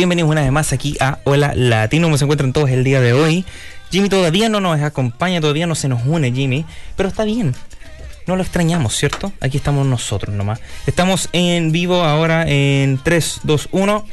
Bienvenidos una vez más aquí a Hola Latino. ¿Cómo se encuentran todos el día de hoy? Jimmy todavía no nos acompaña, todavía no se nos une Jimmy, pero está bien. No lo extrañamos, ¿cierto? Aquí estamos nosotros nomás. Estamos en vivo ahora en 3, 2, 1.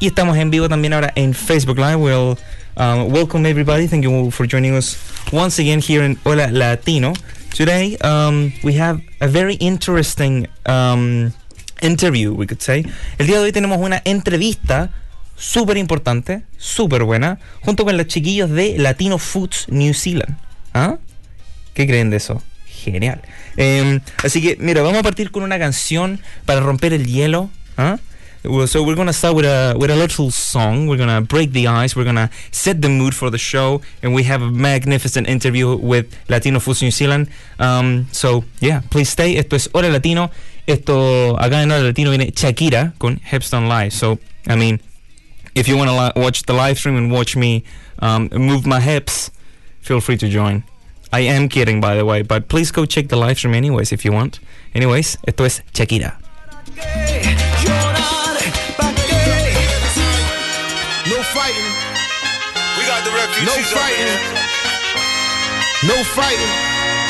Y estamos en vivo también ahora en Facebook Live. Well, um, welcome everybody. Thank you for joining us once again here in Hola Latino. Today, um, we have a very interesting um, interview, we could say. El día de hoy tenemos una entrevista súper importante, súper buena, junto con los chiquillos de Latino Foods New Zealand. ¿Ah? ¿Qué creen de eso? Genial. Em, así que, mira, vamos a partir con una canción para romper el hielo. ¿Ah? So we're gonna start with a with a little song. We're gonna break the ice. We're gonna set the mood for the show, and we have a magnificent interview with Latino Foods New Zealand. Um, so yeah, please stay. Esto es Hora Latino. Esto acá en Hora Latino viene Shakira con Hepstone Live. So I mean, if you wanna watch the live stream and watch me um, move my hips, feel free to join. I am kidding, by the way, but please go check the live stream anyways if you want. Anyways, esto es Shakira. No fighting. No fighting.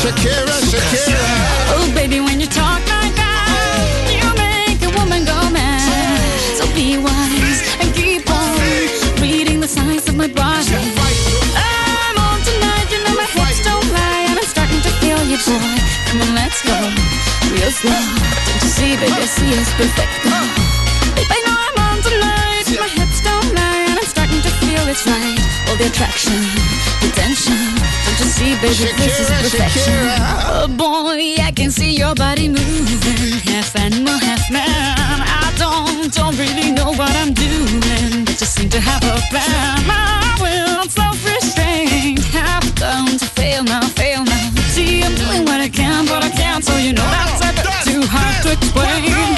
Shakira, Shakira. Oh, baby, when you talk like that, you make a woman go mad. So be wise and keep on reading the signs of my body. I'm on tonight, you know my hips don't lie, and I'm starting to feel you, boy. Come on, let's go, real slow. Don't you see, baby, see it's perfect. Babe, I know I'm on tonight, my hips don't lie, and I'm starting to feel it's right. All the attraction, the tension. Don't see, baby, this is perfection. Shakira. Oh boy, I can see your body moving, half animal, half man. I don't, don't really know what I'm doing, but just seem to have a plan. My will, self-restraint, have done to fail now, fail now. See, I'm doing what I can, but I can't, so you know that's a bit too hard to explain.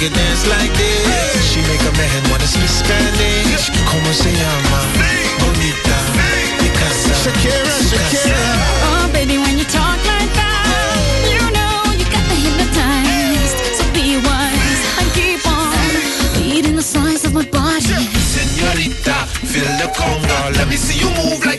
Really knew that she could dance like this. She make up her head wanna speak Spanish. Como se llama? Bonita. Picasa. Shakira, Shakira. Oh, baby, when you talk like that, you know you got me hypnotized. So be wise and keep on reading the signs of my body. Señorita, feel the conga. Let me see you move like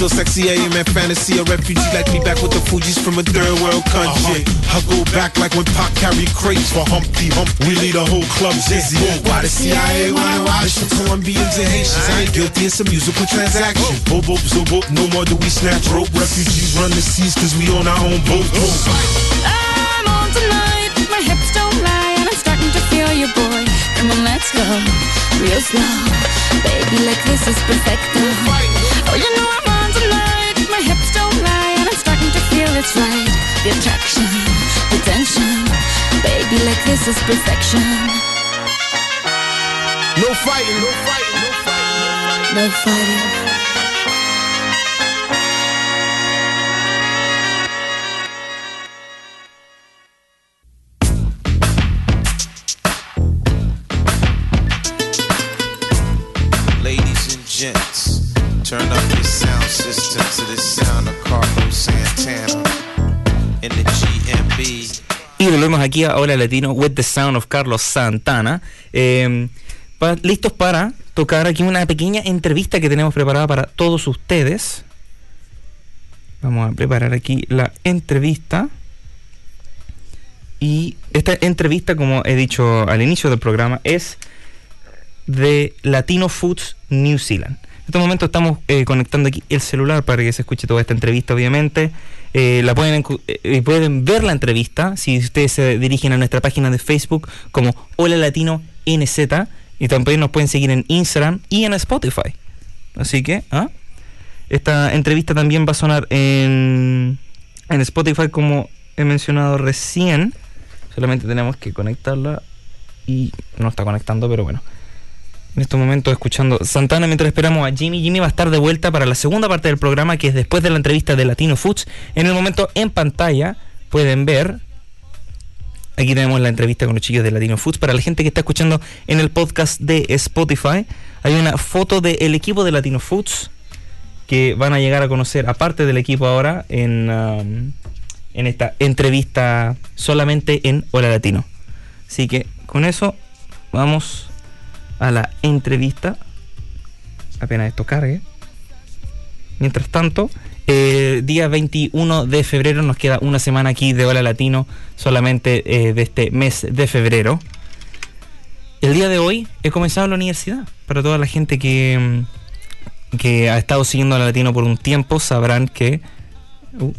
so sexy, I am in fantasy. A refugee like me back with the Fuji's from a third world country. Uh-huh. I go back like when Pac carried crates for Humpty Hump. We lead a whole club dizzy. Why the CIA wanna watch from Colombians and Haitians? I ain't guilty, it's a musical transaction. Oh. Boop, boop, so boop, no more do we snatch rope. Refugees run the seas cause we own our own boat. Oh. I'm on tonight, my hips don't lie, and I'm starting to feel you, boy. Come on, let's go, real slow. Baby, like this is perfect. Oh, you know I'm on tonight, my hips don't lie, and I'm starting to feel it's right. The attraction, the tension. Baby, like this is perfection. No fighting, no fighting, no fighting. No fighting. Ladies to the sound of Carlos Santana in the GMB. Y volvemos aquí a Hola Latino with the sound of Carlos Santana. Eh, pa- listos para tocar aquí una pequeña entrevista que tenemos preparada para todos ustedes. Vamos a preparar aquí la entrevista. Y esta entrevista, como he dicho al inicio del programa, es de Latino Foods New Zealand. Este momento estamos eh, conectando aquí el celular para que se escuche toda esta entrevista, obviamente. Eh, la pueden, encu- eh, pueden ver la entrevista si ustedes se dirigen a nuestra página de Facebook como Hola Latino NZ y también nos pueden seguir en Instagram y en Spotify. Así que, ¿ah? esta entrevista también va a sonar en, en Spotify como he mencionado recién. Solamente tenemos que conectarla y no está conectando, pero bueno. En este momento escuchando Santana mientras esperamos a Jimmy. Jimmy va a estar de vuelta para la segunda parte del programa que es después de la entrevista de Latino Foods. En el momento en pantalla pueden ver. Aquí tenemos la entrevista con los chicos de Latino Foods. Para la gente que está escuchando en el podcast de Spotify, hay una foto del equipo de Latino Foods que van a llegar a conocer, aparte del equipo ahora, en, um, en esta entrevista solamente en Hola Latino. Así que con eso vamos a la entrevista. Apenas esto cargue. Mientras tanto, eh, día 21 de febrero nos queda una semana aquí de Hola Latino, solamente eh, de este mes de febrero. El día de hoy he comenzado la universidad. Para toda la gente que, mm, que ha estado siguiendo a la Latino por un tiempo, sabrán que. uh,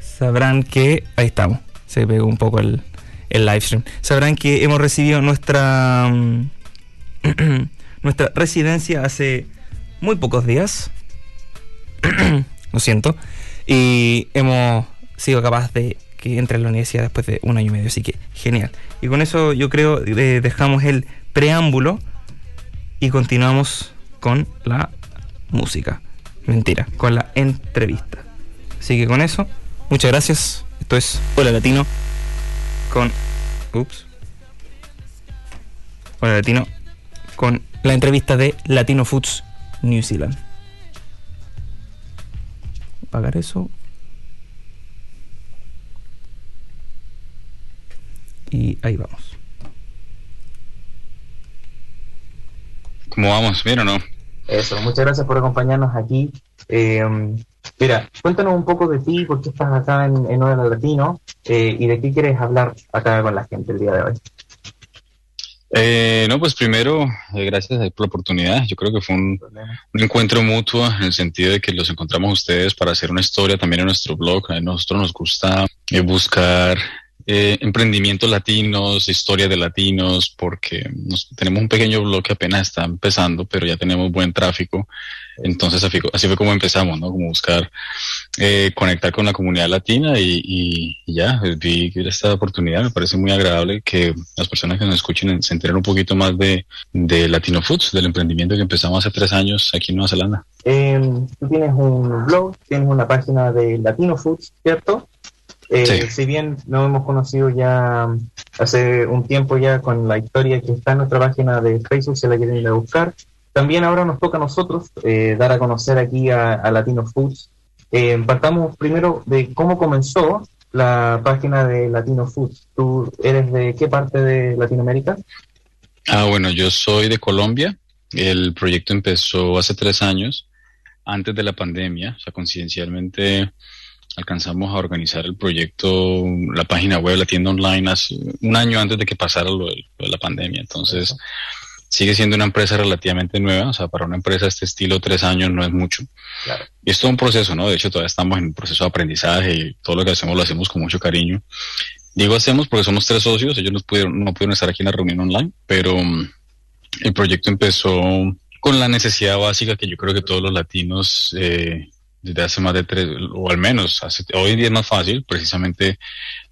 sabrán que. Ahí estamos. Se pegó un poco el, el live stream. Sabrán que hemos recibido nuestra. mm, nuestra residencia hace muy pocos días. Lo siento. Y hemos sido capaz de que entre a la universidad después de un año y medio. Así que genial. Y con eso yo creo eh, dejamos el preámbulo y continuamos con la música. Mentira, con la entrevista. Así que con eso, muchas gracias. Esto es Hola Latino con... Ups. Hola Latino con la entrevista de Latino Foods New Zealand. Pagar eso. Y ahí vamos. ¿Cómo vamos? ¿Bien o no? Eso, muchas gracias por acompañarnos aquí. Eh, mira, cuéntanos un poco de ti, por qué estás acá en, en Latino eh, y de qué quieres hablar acá con la gente el día de hoy. Eh, no, pues primero, eh, gracias por la oportunidad. Yo creo que fue un, un encuentro mutuo en el sentido de que los encontramos ustedes para hacer una historia también en nuestro blog. A nosotros nos gusta eh, buscar eh, emprendimientos latinos, historia de latinos, porque nos, tenemos un pequeño blog que apenas está empezando, pero ya tenemos buen tráfico. Entonces así, así fue como empezamos, ¿no? Como buscar eh, conectar con la comunidad latina y, y, y ya, eh, vi esta oportunidad, me parece muy agradable que las personas que nos escuchen se enteren un poquito más de, de Latino Foods, del emprendimiento que empezamos hace tres años aquí en Nueva Zelanda. Eh, tú tienes un blog, tienes una página de Latino Foods, ¿cierto? Eh, Sí. Si bien nos hemos conocido ya hace un tiempo ya con la historia que está en nuestra página de Facebook, si la quieren ir a buscar, también ahora nos toca a nosotros eh, dar a conocer aquí a, a Latino Foods. Eh, partamos primero de cómo comenzó la página de Latino Food. ¿Tú eres de qué parte de Latinoamérica? Ah, bueno, yo soy de Colombia. El proyecto empezó hace tres años, antes de la pandemia. O sea, coincidencialmente alcanzamos a organizar el proyecto, la página web, la tienda online, hace un año antes de que pasara lo de, lo de la pandemia. Entonces, sigue siendo una empresa relativamente nueva. O sea, para una empresa de este estilo, tres años no es mucho. Claro. Y es todo un proceso, ¿no? De hecho, todavía estamos en un proceso de aprendizaje y todo lo que hacemos lo hacemos con mucho cariño. Digo hacemos porque somos tres socios, ellos no pudieron, no pudieron estar aquí en la reunión online, pero um, el proyecto empezó con la necesidad básica que yo creo que todos los latinos eh, desde hace más de tres, o al menos hace, hoy en día es más fácil, precisamente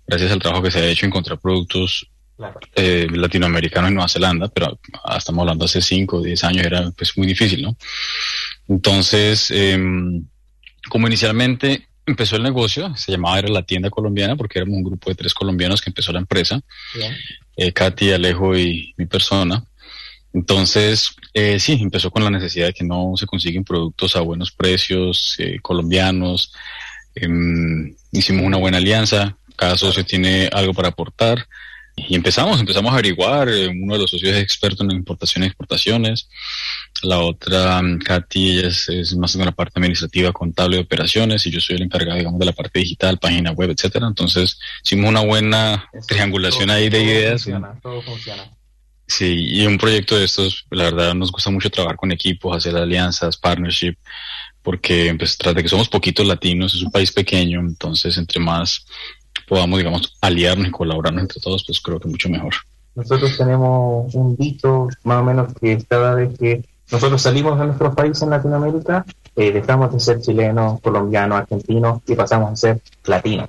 gracias al trabajo que se ha hecho encontrar productos Claro. eh, latinoamericanos en Nueva Zelanda, pero estamos hablando hace 5 o 10 años, era pues muy difícil, ¿no? Entonces, em, como inicialmente empezó el negocio, se llamaba era la tienda colombiana, porque éramos un grupo de tres colombianos que empezó la empresa, eh, Katy, Alejo y mi persona. Entonces, eh, sí, empezó con la necesidad de que no se consiguen productos a buenos precios, eh, colombianos. Em, hicimos una buena alianza, cada socio tiene algo para aportar. Y empezamos, empezamos a averiguar. eh, uno de los socios es experto en importaciones y exportaciones. La otra, mm, Katy, es, es más de la parte administrativa, contable de operaciones, y yo soy el encargado, digamos, de la parte digital, página web, etcétera. Entonces, hicimos una buena Eso, triangulación todo- ahí de todo ideas. Funciona, todo funciona. Sí, y un proyecto de estos, la verdad, nos gusta mucho trabajar con equipos, hacer alianzas, partnership, porque pues, tras de que somos poquitos latinos, es un país pequeño, entonces entre más podamos, digamos, aliarnos y colaborarnos entre todos, pues creo que mucho mejor. Nosotros tenemos un dicho más o menos que cada vez que nosotros salimos de nuestro país en Latinoamérica, eh, dejamos de ser chilenos, colombianos, argentinos y pasamos a ser latinos.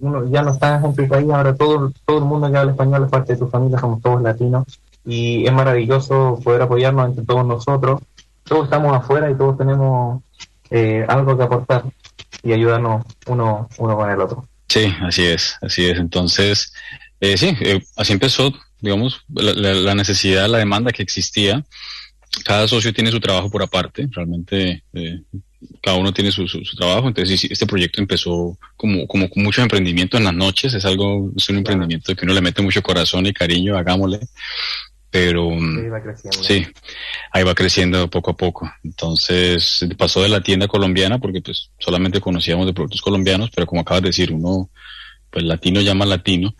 Uno, ya no estás en tu país, ahora todo, todo el mundo que habla español es parte de tu familia, somos todos latinos y es maravilloso poder apoyarnos entre todos nosotros. Todos estamos afuera y todos tenemos eh, algo que aportar y ayudarnos uno, uno con el otro. Sí, así es, así es. Entonces, eh, sí, eh, así empezó, digamos, la, la- la necesidad, la demanda que existía. Cada socio tiene su trabajo por aparte, realmente eh, cada uno tiene su, su, su trabajo. Entonces, este proyecto empezó como, como con mucho emprendimiento en las noches. Es algo, es un emprendimiento que uno le mete mucho corazón y cariño, hagámosle. Pero mm, Sí, va creciendo. Sí, ahí va creciendo poco a poco. Entonces pasó de la tienda colombiana porque pues solamente conocíamos de productos colombianos, pero como acabas de decir, uno pues latino llama latino.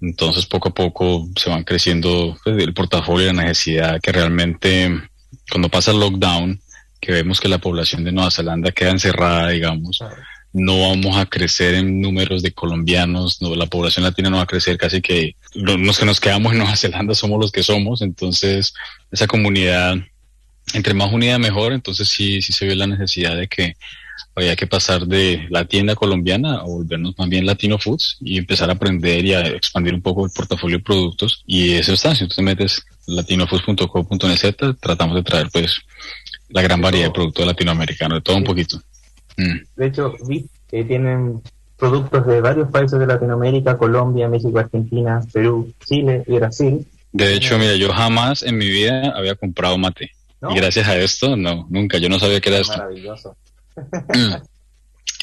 Entonces poco a poco se van creciendo pues, el portafolio y la necesidad que realmente cuando pasa el lockdown, que vemos que la población de Nueva Zelanda queda encerrada, digamos, Claro. No vamos a crecer en números de colombianos, no, la población latina no va a crecer casi que lo- los que nos quedamos en Nueva Zelanda somos los que somos, entonces esa comunidad, entre más unida mejor, entonces sí, sí se ve la necesidad de que había que pasar de la tienda colombiana a volvernos más bien Latino Foods y empezar a aprender y a expandir un poco el portafolio de productos y eso está, si tú te metes latinofoods.co.nz tratamos de traer pues la gran variedad de productos latinoamericanos, de todo un poquito. Mm. De hecho, vi que tienen productos de varios países de Latinoamérica, Colombia, México, Argentina, Perú, Chile y Brasil. De hecho, mira, yo jamás en mi vida había comprado mate. ¿no? Y gracias a esto, no, nunca, yo no sabía que era esto. Maravilloso.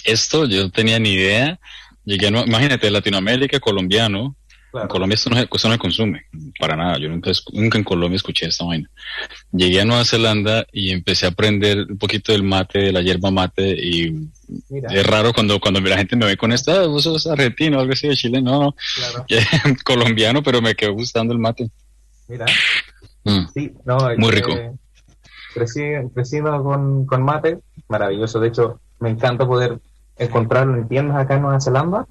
Esto yo no tenía ni idea. Llegué a, imagínate, Latinoamérica, colombiano. Claro. En Colombia esto no, se- esto no se consume, para nada. Yo nunca, nunca en Colombia escuché esta vaina. Llegué a Nueva Zelanda y empecé a aprender un poquito del mate, de la hierba mate y Mira, es raro cuando, cuando la gente me ve con esto, ah, vos sos argentino, algo así de Chile, no, no, claro. colombiano, pero me quedó gustando el mate. Mira, Mm. sí, no, Muy eh, rico. Crecí, crecido con, con mate, maravilloso. De hecho, me encanta poder encontrarlo en tiendas acá en Nueva Zelanda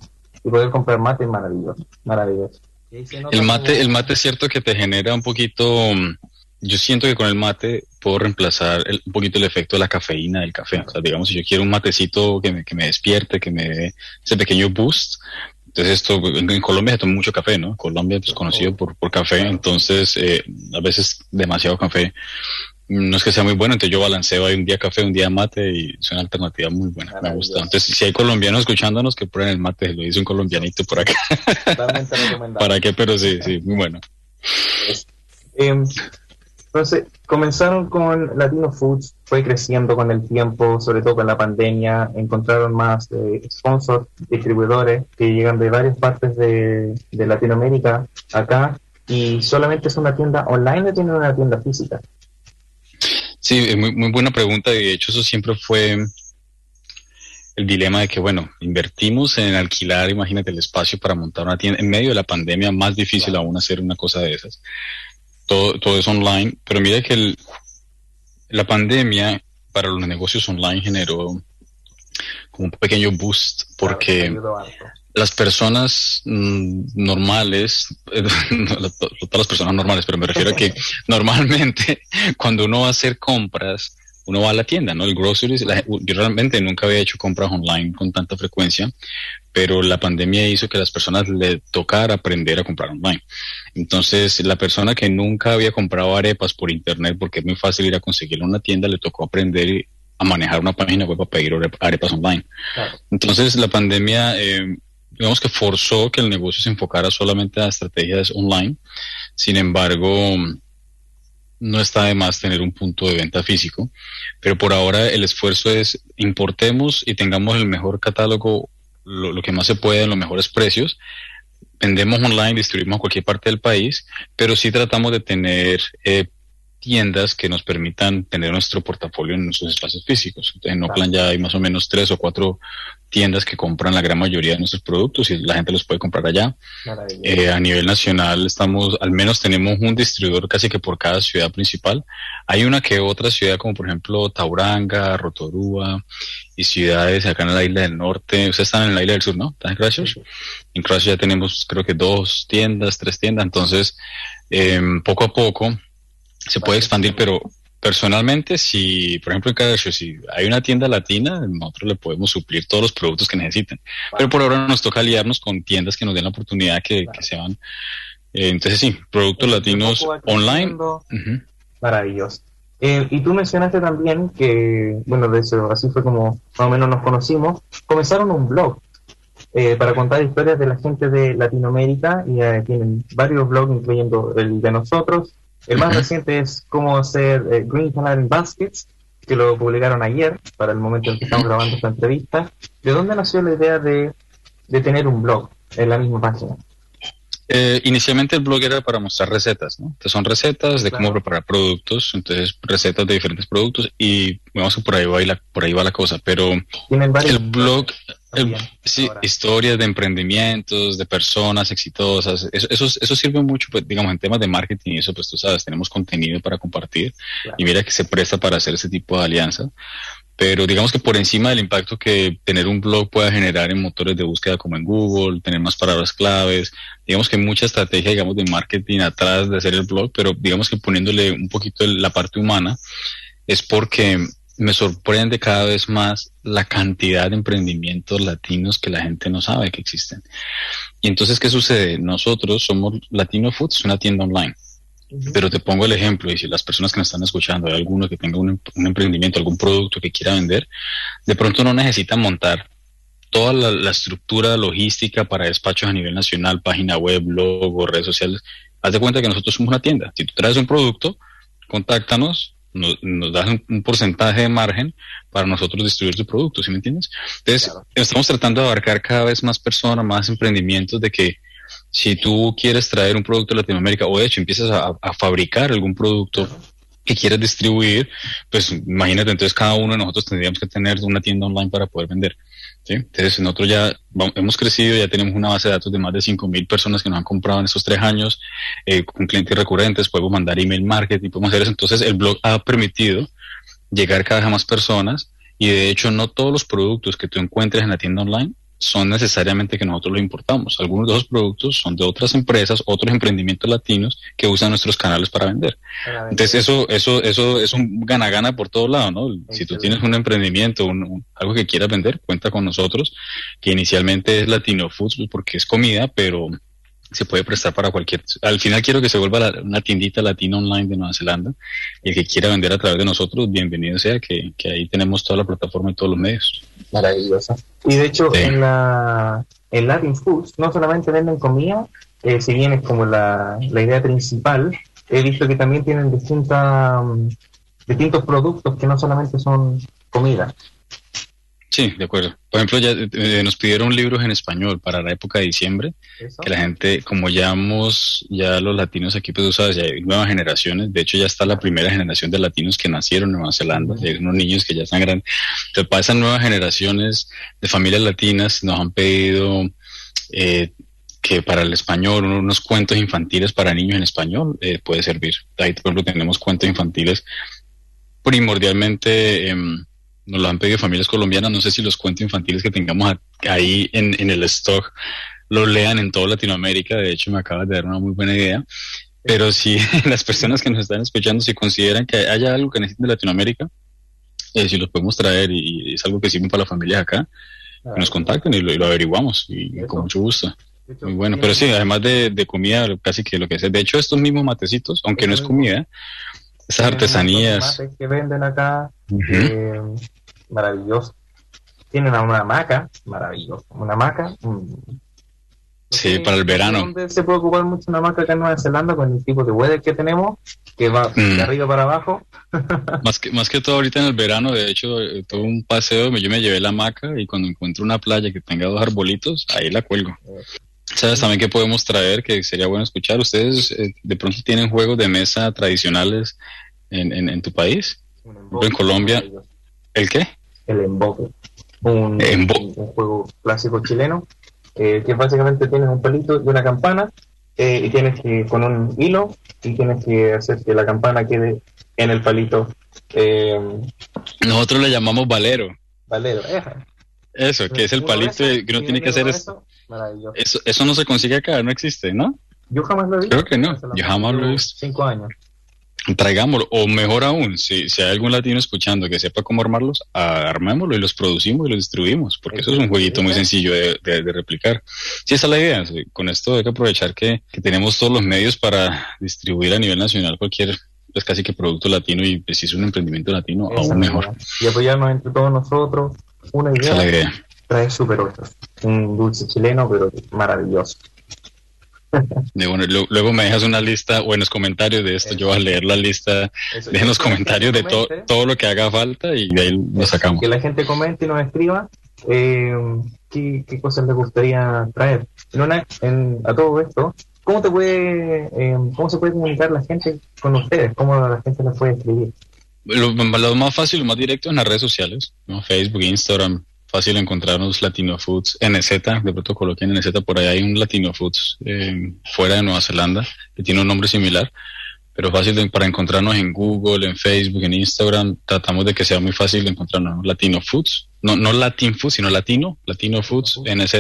y poder comprar mate, maravilloso, maravilloso. Nota El mate, el mate es cierto que te genera un poquito, mm, yo siento que con el mate puedo reemplazar el- un poquito el efecto de la cafeína del café. O sea, digamos, si yo quiero un matecito que me, que me despierte, que me dé ese pequeño boost. Entonces esto, en, en Colombia se toma mucho café, ¿no? Colombia es conocido por, por café, entonces eh, a veces demasiado café. No es que sea muy bueno, entonces yo balanceo ahí un día café, un día mate y es una alternativa muy buena, me gusta. Entonces si hay colombianos escuchándonos que prueben el mate, lo dice un colombianito por acá. Totalmente recomendable. ¿Para qué? Pero sí, sí, muy bueno. Em, Entonces, comenzaron con Latino Foods, fue creciendo con el tiempo, sobre todo con la pandemia, encontraron más eh, sponsors, distribuidores que llegan de varias partes de, de Latinoamérica acá y solamente es una tienda online o tiene una tienda física. Sí, es muy, muy buena pregunta y de hecho eso siempre fue el dilema de que, bueno, invertimos en alquilar, imagínate el espacio para montar una tienda en medio de la pandemia, más difícil aún hacer una cosa de esas. Todo, todo es online, pero mira que el, la pandemia para los negocios online generó como un pequeño boost porque. Las personas mm, normales, eh, todas las personas normales, pero me refiero a que normalmente cuando uno va a hacer compras, uno va a la tienda, ¿no? El groceries, la- yo realmente nunca había hecho compras online con tanta frecuencia, pero la pandemia hizo que a las personas le tocara aprender a comprar online. Entonces, la persona que nunca había comprado arepas por internet, porque es muy fácil ir a conseguirlo en una tienda, le tocó aprender a manejar una página web para pedir arep- arepas online. Claro. Entonces, la pandemia, eh, digamos que forzó que el negocio se enfocara solamente a estrategias online. Sin embargo, no está de más tener un punto de venta físico, pero por ahora el esfuerzo es importemos y tengamos el mejor catálogo, lo, que más se pueda en los mejores precios. Vendemos online, distribuimos a cualquier parte del país, pero sí tratamos de tener eh, tiendas que nos permitan tener nuestro portafolio en nuestros espacios físicos. En Oakland ya hay más o menos tres o cuatro tiendas que compran la gran mayoría de nuestros productos y la gente los puede comprar allá. Eh, a nivel nacional estamos, al menos tenemos un distribuidor casi que por cada ciudad principal. Hay una que otra ciudad como por ejemplo Tauranga, Rotorua y ciudades acá en la isla del norte. Ustedes están en la isla del sur, ¿no? ¿Están en Christchurch? En Christchurch ya tenemos creo que dos tiendas, tres tiendas. Entonces, eh, poco a poco se puede expandir, pero personalmente, si, por ejemplo, en Christchurch, si hay una tienda latina, nosotros le podemos suplir todos los productos que necesiten. Pero por ahora nos toca aliarnos con tiendas que nos den la oportunidad que, que se van. Eh, entonces sí, productos latinos online. creciendo. Ujú. Maravilloso. Eh, y tú mencionaste también que, bueno, de eso, así fue como más o menos nos conocimos, comenzaron un blog eh, para contar historias de la gente de Latinoamérica y eh, tienen varios blogs, incluyendo el de nosotros. El más reciente es cómo hacer eh, Green Canadian Baskets, que lo publicaron ayer, para el momento en que estamos grabando esta entrevista. ¿De dónde nació la idea de, de tener un blog en la misma página? Eh, inicialmente el blog era para mostrar recetas, ¿no? Entonces son recetas de cómo preparar productos, entonces recetas de diferentes productos y vamos que por ahí va la, por ahí va la cosa, pero el blog, sí, ahora. historias de emprendimientos, de personas exitosas, eso, eso, eso sirve mucho, pues, digamos, en temas de marketing y eso, pues tú sabes, tenemos contenido para compartir Claro. y mira que se presta para hacer ese tipo de alianza. Pero digamos que por encima del impacto que tener un blog pueda generar en motores de búsqueda como en Google, tener más palabras claves, digamos que hay mucha estrategia, digamos, de marketing atrás de hacer el blog, pero digamos que poniéndole un poquito la parte humana, es porque me sorprende cada vez más la cantidad de emprendimientos latinos que la gente no sabe que existen. Y entonces, ¿qué sucede? Nosotros somos Latino Foods, una tienda online. Pero te pongo el ejemplo, y si las personas que nos están escuchando, hay alguno que tenga un, un emprendimiento, algún producto que quiera vender, de pronto no necesita montar toda la, la estructura logística para despachos a nivel nacional, página web, logo, redes sociales. Haz de cuenta que nosotros somos una tienda. Si tú traes un producto, contáctanos, nos, nos das un, un porcentaje de margen para nosotros distribuir tu producto, ¿sí me entiendes? Entonces, estamos tratando de abarcar cada vez más personas, más emprendimientos de que si tú quieres traer un producto de Latinoamérica o de hecho empiezas a, a fabricar algún producto que quieras distribuir, pues imagínate, entonces cada uno de nosotros tendríamos que tener una tienda online para poder vender. ¿Sí? Entonces nosotros ya vamos- hemos crecido, ya tenemos una base de datos de más de 5.000 personas que nos han comprado en estos tres años, eh, con clientes recurrentes, podemos mandar email marketing, podemos hacer eso. Entonces el blog ha permitido llegar cada vez a más personas y de hecho no todos los productos que tú encuentres en la tienda online son necesariamente que nosotros los importamos. Algunos de esos productos son de otras empresas, otros emprendimientos latinos que usan nuestros canales para vender. Entonces eso, eso, eso es un gana-gana por todos lados, ¿no? Si tú tienes un emprendimiento, un, un- algo que quieras vender, cuenta con nosotros, que inicialmente es Latino Foods, pues, porque es comida, pero se puede prestar para cualquier. Al final quiero que se vuelva la- una tiendita latina online de Nueva Zelanda y el que quiera vender a través de nosotros, bienvenido sea, que, que ahí tenemos toda la plataforma y todos los medios. Maravillosa. Y de hecho, Sí. en la en Latin Foods no solamente venden comida, eh, si bien es como la, la idea principal, he visto que también tienen distintas, mm, distintos productos que no solamente son comida. Sí, de acuerdo. Por ejemplo, ya eh, nos pidieron libros en español para la época de diciembre, Eso. que la gente, como ya hemos, ya los latinos aquí, pues, tú sabes, ya hay nuevas generaciones. De hecho, ya está la primera generación de latinos que nacieron en Nueva Zelanda. Hay unos niños que ya están grandes. Entonces, para esas nuevas generaciones de familias latinas, nos han pedido eh, que para el español, uno- unos cuentos infantiles para niños en español eh, puede servir. Ahí, por ejemplo, tenemos cuentos infantiles primordialmente em, nos lo han pedido familias colombianas. No sé si los cuentos infantiles que tengamos ahí en, en el stock lo lean en toda Latinoamérica. De hecho, me acabas de dar una muy buena idea. Pero si las personas que nos están escuchando, si consideran que haya algo que necesiten de Latinoamérica, eh, si los podemos traer y, y es algo que sirve para las familias acá, que nos contacten y lo, y lo averiguamos y, con mucho gusto. Hecho, Muy bueno, pero sí, además de, de comida, casi que lo que sea. De hecho, estos mismos matecitos, aunque no es comida, de artesanías. que venden acá, Ujú. eh, maravilloso. Tienen a una hamaca, maravilloso. Una hamaca. mm. Sí, para el verano. dónde se puede ocupar mucho una hamaca acá en Nueva Zelanda con el tipo de weather que tenemos, que va Mm. de arriba para abajo. Más que, más que todo ahorita en el verano, de hecho, eh, tuve un paseo, yo me llevé la hamaca y cuando encuentro una playa que tenga dos arbolitos, ahí la cuelgo. ¿Sabes también que podemos traer? Que sería bueno escuchar. ¿Ustedes eh, de pronto tienen juegos de mesa tradicionales en, en, en tu país? En Colombia. ¿El qué? El emboque. Un, Embo- un, un juego clásico chileno, eh, que básicamente tienes un palito y una campana, eh, y tienes que, con un hilo, y tienes que hacer que la campana quede en el palito. Eh, Nosotros le llamamos valero. Valero. Eso, que es el palito esos, y que uno tiene que hacer. Eso, eso no se consigue acá, no existe, ¿no? Yo jamás lo he visto. Creo que no, yo jamás lo he visto. Cinco años. Traigámoslo, o mejor aún, si, si hay algún latino escuchando que sepa cómo armarlos, armémoslo y los producimos y los distribuimos, porque eso es un jueguito muy sencillo de, de- de replicar. Sí, esa es la idea. Con esto hay que aprovechar que, que tenemos todos los medios para distribuir a nivel nacional cualquier, pues casi que producto latino y pues, si es un emprendimiento latino, Esa aún mejor. Y apoyarnos entre todos nosotros. Una Esa es la idea idea. trae super 8. Un dulce chileno, pero maravilloso. De, bueno, lo- luego me dejas una lista o en los comentarios de esto, yo voy a leer la lista, Eso, dejen los comentarios de to- todo lo que haga falta y de ahí lo sacamos. que la gente comente y nos escriba eh, qué, qué cosas les gustaría traer. En- a todo esto, ¿cómo te puede, eh, cómo se puede comunicar la gente con ustedes? ¿Cómo la gente les puede escribir? Lo, lo más fácil, lo más directo en las redes sociales, ¿no? Facebook, Instagram, fácil encontrarnos Latino Foods NZ, de pronto coloquen NZ, por ahí hay un Latino Foods eh, fuera de Nueva Zelanda que tiene un nombre similar, pero fácil de- para encontrarnos en Google, en Facebook, en Instagram, tratamos de que sea muy fácil de encontrarnos ¿no? Latino Foods, no, no Latin Foods, sino Latino, Latino Foods NZ,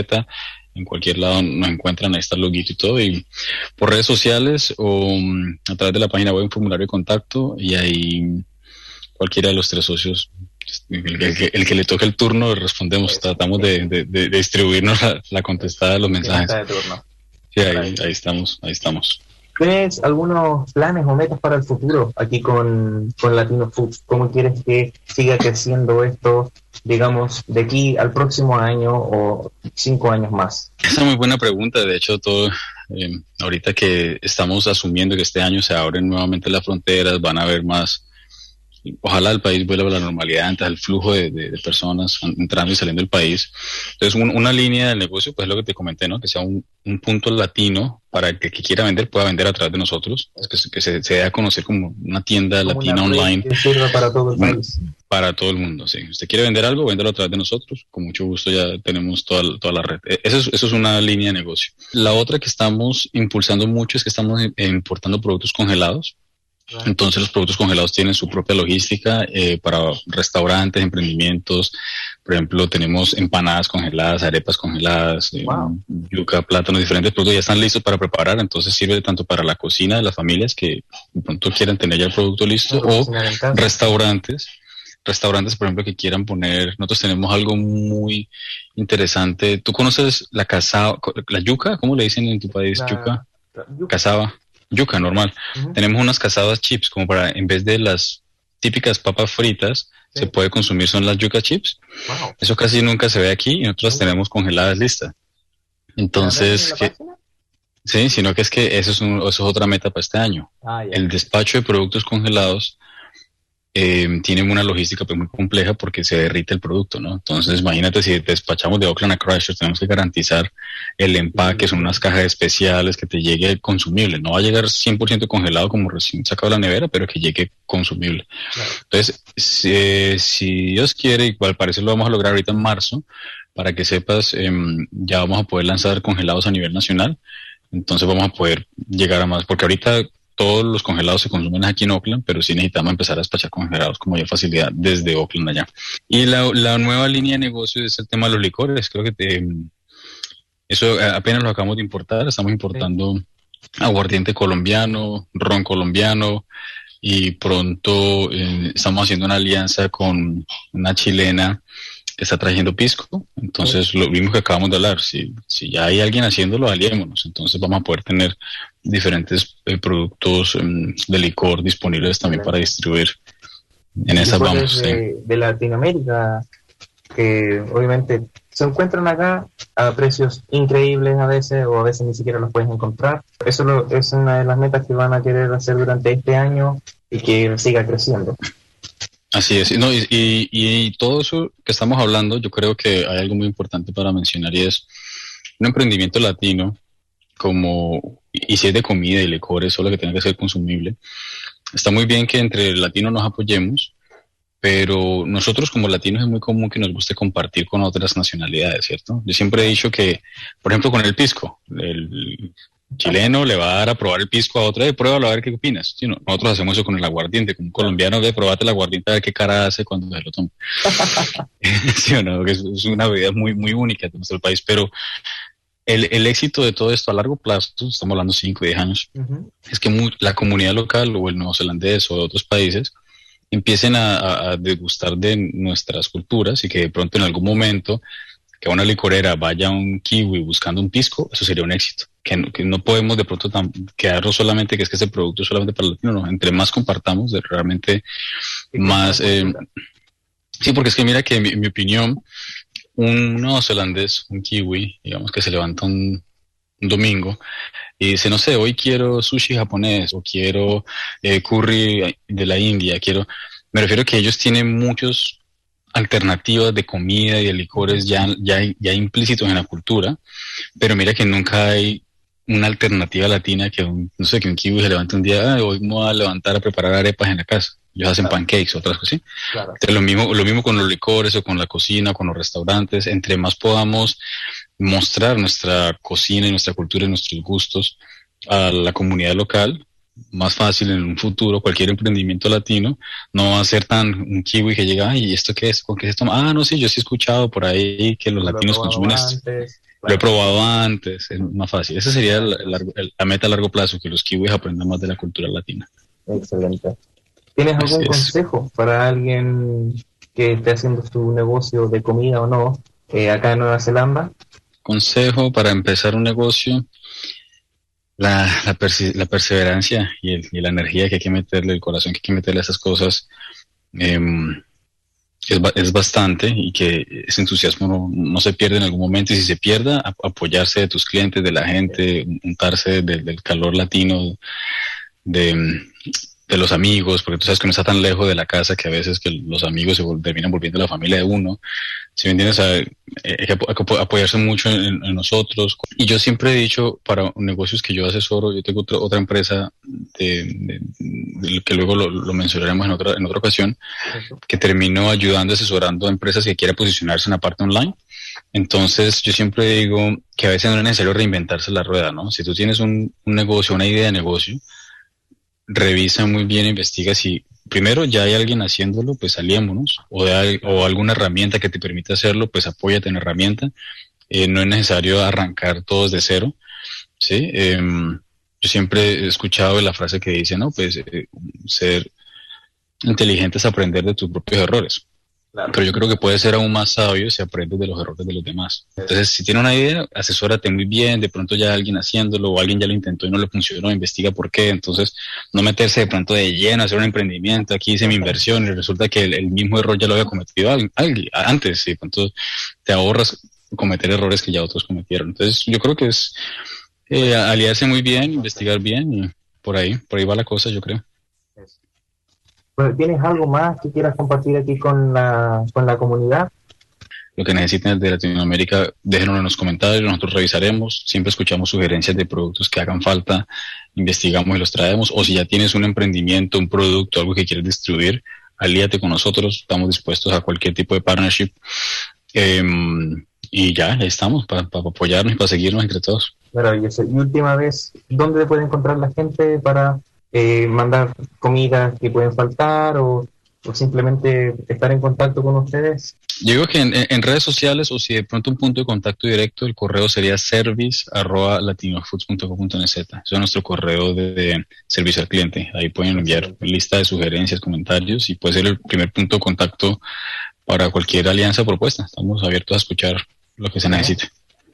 en cualquier lado nos encuentran, ahí está el loguito y todo, y por redes sociales o mm, a través de la página web un formulario de contacto y ahí cualquiera de los tres socios, el, el que, el que le toque el turno, respondemos, tratamos de, de- de- distribuirnos la, la contestada de los mensajes. Sí, ahí, ahí estamos, ahí estamos. ¿Tienes algunos planes o metas para el futuro aquí con, con Latino Foods? ¿Cómo quieres que siga creciendo esto, digamos, de aquí al próximo año o cinco años más? Esa es muy buena pregunta. De hecho, todo eh, ahorita que estamos asumiendo que este año se abren nuevamente las fronteras, van a haber más. Ojalá el país vuelva a la normalidad, antes el flujo de, de- de personas entrando y saliendo del país. Entonces, un- una línea del negocio, pues es lo que te comenté, ¿no? Que sea un, un punto latino para que el que quiera vender pueda vender a través de nosotros, Es que, se- que se, se dé a conocer como una tienda Como latina una online Que sirva para todo el país. para todo el mundo, sí. Si usted quiere vender algo, véndelo a través de nosotros. Con mucho gusto ya tenemos toda, toda la red. Eh, Eso es, eso es una línea de negocio. La otra que estamos impulsando mucho es que estamos eh, importando productos congelados. Entonces los productos congelados tienen su propia logística eh, para restaurantes, emprendimientos. Por ejemplo, tenemos empanadas congeladas, arepas congeladas, eh, Wow. yuca, plátanos, diferentes productos ya están listos para preparar. Entonces sirve tanto para la cocina de las familias que de pronto quieran tener ya el producto listo o casa. restaurantes, restaurantes, por ejemplo, que quieran poner, nosotros tenemos algo muy interesante. ¿Tú conoces la casaba, la yuca? ¿Cómo le dicen en tu país? La- Yuca, yuca. casaba, yuca normal. Tenemos unas casadas chips, como para, en vez de las típicas papas fritas, Sí. se puede consumir son las yuca chips. Wow. Eso casi nunca se ve aquí y nosotros las tenemos congeladas listas. Entonces, ¿La que-? Sí, sino que es que eso es, un- eso es otra meta para este año. Ah. El despacho de productos congelados eh, tiene una logística pues, muy compleja porque se derrite el producto, ¿no? Entonces, imagínate si despachamos de Oakland a Christchurch, tenemos que garantizar el empaque, son unas cajas especiales que te llegue consumible. No va a llegar 100% congelado como recién sacado de la nevera, pero que llegue consumible. Entonces, si, si Dios quiere, y al parecer lo vamos a lograr ahorita en marzo, para que sepas, em, ya vamos a poder lanzar congelados a nivel nacional. Entonces vamos a poder llegar a más, porque ahorita todos los congelados se consumen aquí en Oakland, pero sí necesitamos empezar a despachar congelados con mayor facilidad desde Oakland allá. Y la, nueva línea de negocio es el tema de los licores. Creo que te- eso apenas lo acabamos de importar. Estamos importando aguardiente colombiano, ron colombiano y pronto eh, estamos haciendo una alianza con una chilena está trayendo pisco. Entonces, lo mismo que acabamos de hablar, si, si ya hay alguien haciéndolo, aliémonos. Entonces, vamos a poder tener diferentes eh, productos em, de licor disponibles también para distribuir. En esas vamos. sí. de, de Latinoamérica que obviamente se encuentran acá a precios increíbles a veces o a veces ni siquiera los puedes encontrar. Eso lo- es una de las metas que van a querer hacer durante este año y que siga creciendo. Así es, no, y, todo eso que estamos hablando, yo creo que hay algo muy importante para mencionar y es un emprendimiento latino, como, y si es de comida y licores, solo que tenga que ser consumible. Está muy bien que entre latinos nos apoyemos, pero nosotros como latinos es muy común que nos guste compartir con otras nacionalidades, ¿cierto? Yo siempre he dicho que, por ejemplo, con el pisco, el chileno le va a dar a probar el pisco a otro, de pruébalo a ver qué opinas. Sí, no, nosotros hacemos eso con el aguardiente, como un colombiano, de probate el aguardiente a ver qué cara hace cuando se lo toma. sí o no, que es, es una bebida muy, muy única de nuestro país, pero el, el éxito de todo esto a largo plazo, estamos hablando 5 o 10 años, es que la comunidad local o el neozelandés o de otros países empiecen a, a- a degustar de nuestras culturas y que de pronto en algún momento que a una licorera vaya un kiwi buscando un pisco, eso sería un éxito. Que no, que no podemos de pronto tan- quedarnos solamente que es que ese producto es solamente para el latino, no. Entre más compartamos, realmente más... eh, sí, porque es que mira que en mi, en mi opinión, un neozelandés, un kiwi, digamos que se levanta un, un domingo y dice, no sé, hoy quiero sushi japonés o quiero eh, curry de la India, quiero... Me refiero que ellos tienen muchos alternativas de comida y de licores ya, ya, ya implícitos en la cultura, pero mira que nunca hay una alternativa latina que un, no sé, que un kiwi se levante un día, "Ah, hoy me voy a levantar a preparar arepas en la casa. Ellos hacen pancakes, otras cosas. Claro. Entonces, lo mismo, lo mismo con los licores o con la cocina, con los restaurantes. Entre más podamos mostrar nuestra cocina y nuestra cultura y nuestros gustos a la comunidad local, más fácil en un futuro cualquier emprendimiento latino no va a ser tan un kiwi que llega "Ay, y esto qué es con qué se toma ah no sí yo sí he escuchado por ahí que los Lo latinos consumen esto lo he probado antes es más fácil esa sería la, la- la meta a largo plazo que los kiwis aprendan más de la cultura latina Excelente. ¿Tienes algún es. consejo para alguien que esté haciendo su negocio de comida o no eh, acá en Nueva Zelanda? consejo para empezar un negocio, la, la, persi- la perseverancia y, el- y la energía que hay que meterle, el corazón que hay que meterle a esas cosas, em, es, es bastante y que ese entusiasmo no, se pierde en algún momento. Y si se pierda, ap- apoyarse de tus clientes, de la gente, untarse del- del calor latino, de, de los amigos, porque tú sabes que uno está tan lejos de la casa que a veces que los amigos se vol- terminan volviendo la familia de uno. Si me entiendes, eh, hay que, hay apoyarse mucho en, en nosotros. Y yo siempre he dicho, para negocios que yo asesoro, yo tengo otra, otra empresa de, de- de- que luego lo, lo mencionaremos en otra, en otra ocasión, que termino ayudando, asesorando a empresas que quieran posicionarse en la parte online. Entonces, yo siempre digo que a veces no es necesario reinventarse la rueda, ¿no? Si tú tienes un, un negocio, una idea de negocio, revisa muy bien, investiga si primero ya hay alguien haciéndolo, pues saliémonos, o, de, o alguna herramienta que te permita hacerlo, pues apóyate en la herramienta. Eh, no es necesario arrancar todos de cero, ¿sí? Em, yo siempre he escuchado la frase que dice, ¿no? Pues eh, ser inteligente es aprender de tus propios errores. Pero yo creo que puede ser aún más sabio si aprendes de los errores de los demás. Entonces, si tienes una idea, asesórate muy bien, de pronto ya alguien haciéndolo o alguien ya lo intentó y no le funcionó, investiga por qué. Entonces, no meterse de pronto de lleno a hacer un emprendimiento, aquí hice mi inversión y resulta que el, el mismo error ya lo había cometido alguien, alguien antes y de pronto te ahorras cometer errores que ya otros cometieron. Entonces, yo creo que es eh, aliarse muy bien, investigar bien y por ahí, por ahí va la cosa, yo creo. Bueno, ¿Tienes algo más que quieras compartir aquí con la, con la comunidad? Lo que necesiten de Latinoamérica, déjenlo en los comentarios, nosotros revisaremos, siempre escuchamos sugerencias de productos que hagan falta, investigamos y los traemos, o si ya tienes un emprendimiento, un producto, algo que quieres distribuir, alíate con nosotros, estamos dispuestos a cualquier tipo de partnership. Em, y ya, ahí estamos, para apoyarnos y para seguirnos entre todos. Maravilloso. Y última vez, ¿dónde puede encontrar la gente para eh, mandar comida que pueden faltar o, o simplemente estar en contacto con ustedes? Yo digo que en, en redes sociales o si de pronto un punto de contacto directo, el correo sería service arroba latinofoods.co.nz. Eso es nuestro correo de, de servicio al cliente. Ahí pueden enviar lista de sugerencias, comentarios y puede ser el primer punto de contacto para cualquier alianza o propuesta. Estamos abiertos a escuchar lo que se necesite.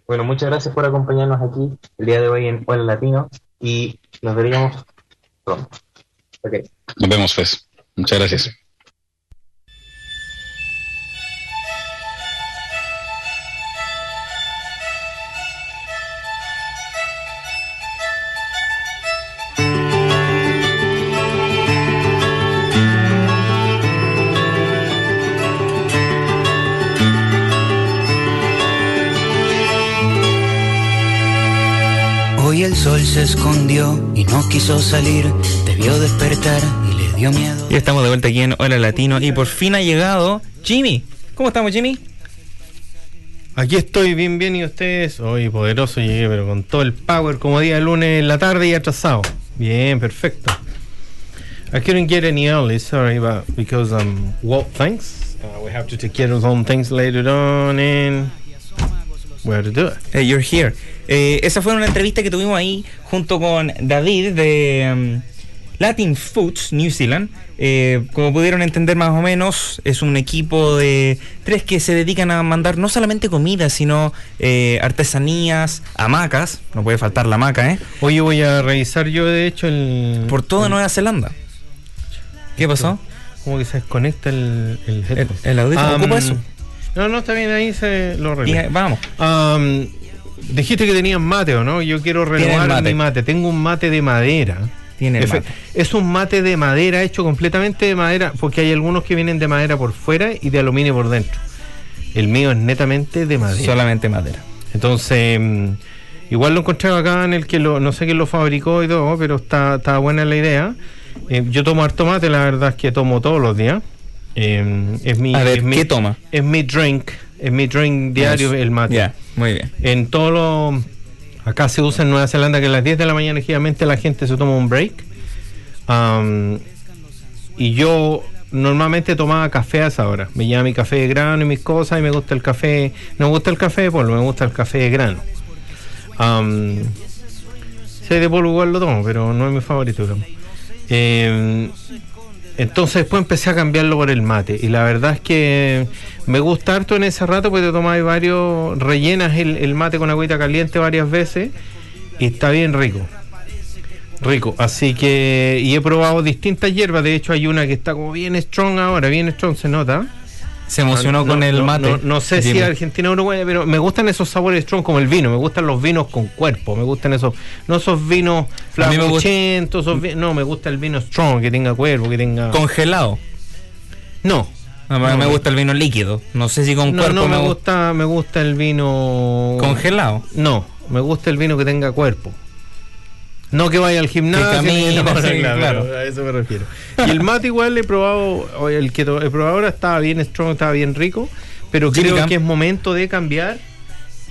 Bueno, muchas gracias por acompañarnos aquí el día de hoy en Hola Latino y nos veríamos pronto. Ok. Nos vemos, pues. Muchas gracias. Se escondió y no quiso salir, debió despertar y le dio miedo. Y estamos de vuelta aquí en Hola Latino y por fin ha llegado Jimmy. ¿Cómo estamos, Jimmy? Aquí estoy bien, bien, y ustedes. Hoy poderoso llegué, pero con todo el power, como día lunes en la tarde y atrasado. Bien, perfecto. I couldn't get any early, sorry, but because um, well, thanks. Uh, we have to take care of some things later on, and we have to do it. Hey, you're here. Eh, esa fue una entrevista que tuvimos ahí junto con David de um, Latin Foods New Zealand. Eh, como pudieron entender más o menos, es un equipo de tres que se dedican a mandar no solamente comida, sino eh, artesanías, hamacas. No puede faltar la hamaca, ¿eh? Hoy voy a revisar yo, de hecho, el. Por toda Nueva Zelanda. ¿Qué pasó? Como que se desconecta el, el El, el audífono Um, ocupa eso. No, no, está bien, ahí se lo arregla. vamos. Um, dijiste que tenías mate, ¿o no? Yo quiero renovar mate. mi mate. Tengo un mate de madera. Tiene el mate. Es un mate de madera hecho completamente de madera, porque hay algunos que vienen de madera por fuera y de aluminio por dentro. El mío es netamente de madera. Solamente madera. Entonces, mm, igual lo encontré acá en el que lo, no sé quién lo fabricó y todo, pero está, está buena la idea. Eh, yo tomo harto mate, la verdad es que tomo todos los días. Eh, es mi, A ver, es mi- ¿qué toma? Es mi drink, es mi drink diario el mate. Muy bien. En todo lo. Acá se usa en Nueva Zelanda que a las 10 de la mañana, ligeramente, la gente se toma un break. Am, y yo normalmente tomaba café a esa hora. Me lleva mi café de grano y mis cosas, y me gusta el café. No me gusta el café de polvo, me gusta el café de grano. Am, sí, de polvo igual lo tomo, pero no es mi favorito. Entonces después empecé a cambiarlo por el mate. Y la verdad es que me gusta harto en ese rato porque te tomas varios, rellenas el, el mate con agüita caliente varias veces y está bien rico. Rico. Así que, y he probado distintas hierbas. De hecho, hay una que está como bien strong ahora, bien strong se nota. Se emocionó No, con no, el mate. No, no sé si. Argentina o Uruguay, pero me gustan esos sabores strong como el vino. Me gustan los vinos con cuerpo. Me gustan esos, no esos vinos esos vi- no, me gusta el vino strong, que tenga cuerpo, que tenga. Congelado. no. A mí No, me gusta el vino líquido. No sé si con No, cuerpo no me me gusta, me gusta el vino Congelado. No, me gusta el vino que tenga cuerpo. No que vaya al gimnasio. Que camine, ni- no, no, sí, claro. A eso me refiero. Y el mate igual he probado, el que he probado ahora estaba bien strong, estaba bien rico, pero Jimmy creo Camp. que es momento de cambiar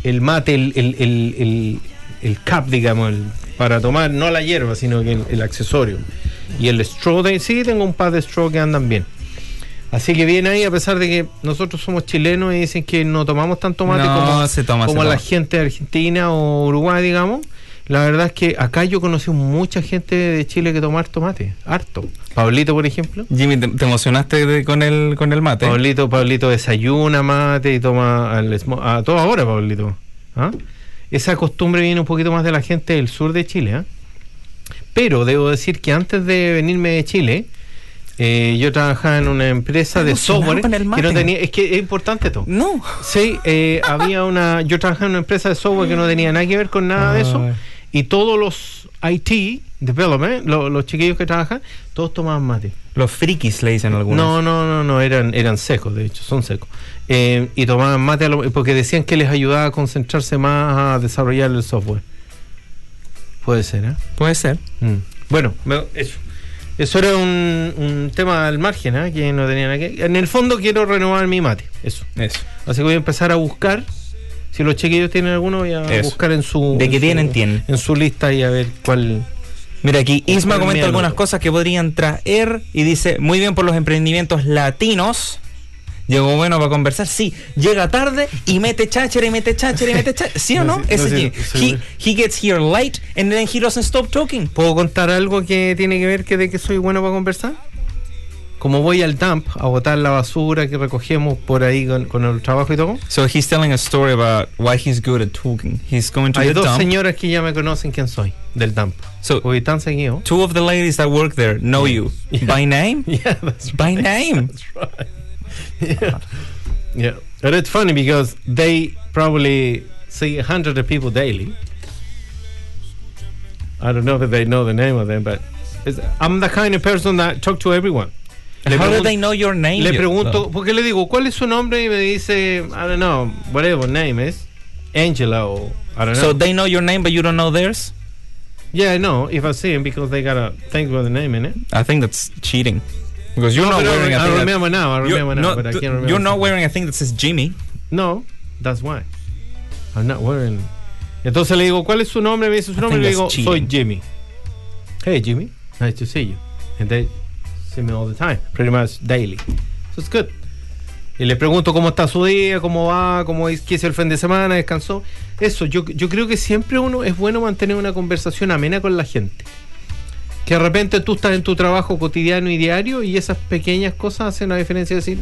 el mate, el, el, el, el, el cap, digamos, el- para tomar, no la hierba, sino que el, accesorio. Y el straw, de- sí, tengo un par de straw que andan bien. Así que bien ahí, a pesar de que nosotros somos chilenos y dicen que no tomamos tanto mate No, como, se toma, como se la gente de Argentina o Uruguay, digamos. La verdad es que acá yo conocí mucha gente de Chile que toma harto mate, harto. Pablito, por ejemplo. Jimmy, ¿te, te emocionaste de- con, el, con el mate? Pablito, Pablito desayuna mate y toma al a toda hora, Pablito. ¿Ah? Esa costumbre viene un poquito más de la gente del sur de Chile. ¿ah? Pero debo decir que antes de venirme de Chile, eh, yo trabajaba en una empresa de software con el que mate. no tenía, es que es importante esto. No. Sí, eh, había una, yo trabajaba en una empresa de software que no tenía nada que ver con nada de eso. Y todos los IT, development, lo- los chiquillos que trabajan, todos tomaban mate. Los frikis le dicen algunos. No, no, no, no, eran, eran secos, de hecho, son secos. Eh, y tomaban mate lo- porque decían que les ayudaba a concentrarse más a desarrollar el software. Puede ser, ¿eh? Puede ser. Mm. Bueno, eso. Eso era un, un tema al margen, ¿eh? que no tenían aquí. En el fondo quiero renovar mi mate, eso. Eso. Así que voy a empezar a buscar. Si los chiquillos tienen alguno, voy a Eso. buscar en su. De que su- tienen, tienen. En su lista y a ver cuál. Mira aquí, Isma comenta miedo. algunas cosas que podrían traer y dice, muy bien por los emprendimientos latinos. Llegó bueno para conversar. Sí, llega tarde y mete cháchara y mete cháchara y mete cháchara. ¿Sí o no? No, Ese no, sí, Jimmy. sí. He, he gets here late and then he doesn't stop talking. ¿Puedo contar algo que tiene que ver que de que soy bueno para conversar? Como voy al dump a botar la basura que recogemos por ahí con, con el trabajo y todo. So he's telling a story about why he's good at talking. He's going to Hay the dos dump. señoras que ya me conocen quién soy del dump. So Voy tan seguido. two of the ladies that work there know you Yeah. by name. Yeah, that's By name. That's right. Yeah. yeah. But it's funny because they probably see hundreds of people daily. I don't know if they know the name of them, but I'm the kind of person that talk to everyone. Le How do they know your name? Le pregunto, porque le digo, ¿cuál es su nombre? Y me dice, I don't know, whatever name is. Angela or I don't know. So they know your name, but you don't know theirs. yeah, I know if I see him because they got a thing with the name in it. I think that's cheating. Because you're No, not I wearing re- a I thing that- remember now, I remember now, not- but I can't remember You're not wearing a thing that says Jimmy. No, that's why. I'm not wearing. Entonces le digo, ¿cuál es su nombre? Me dice su I nombre y le digo, that's soy. Jimmy. Hey Jimmy, nice to see you. And they see me all the time, pretty much daily. So it's good. Y le pregunto cómo está su día, cómo va, cómo es, qué hizo el fin de semana, descansó. Eso, yo, yo creo que siempre uno es bueno mantener una conversación amena con la gente. Que de repente tú estás en tu trabajo cotidiano y diario y esas pequeñas cosas hacen la diferencia de decir,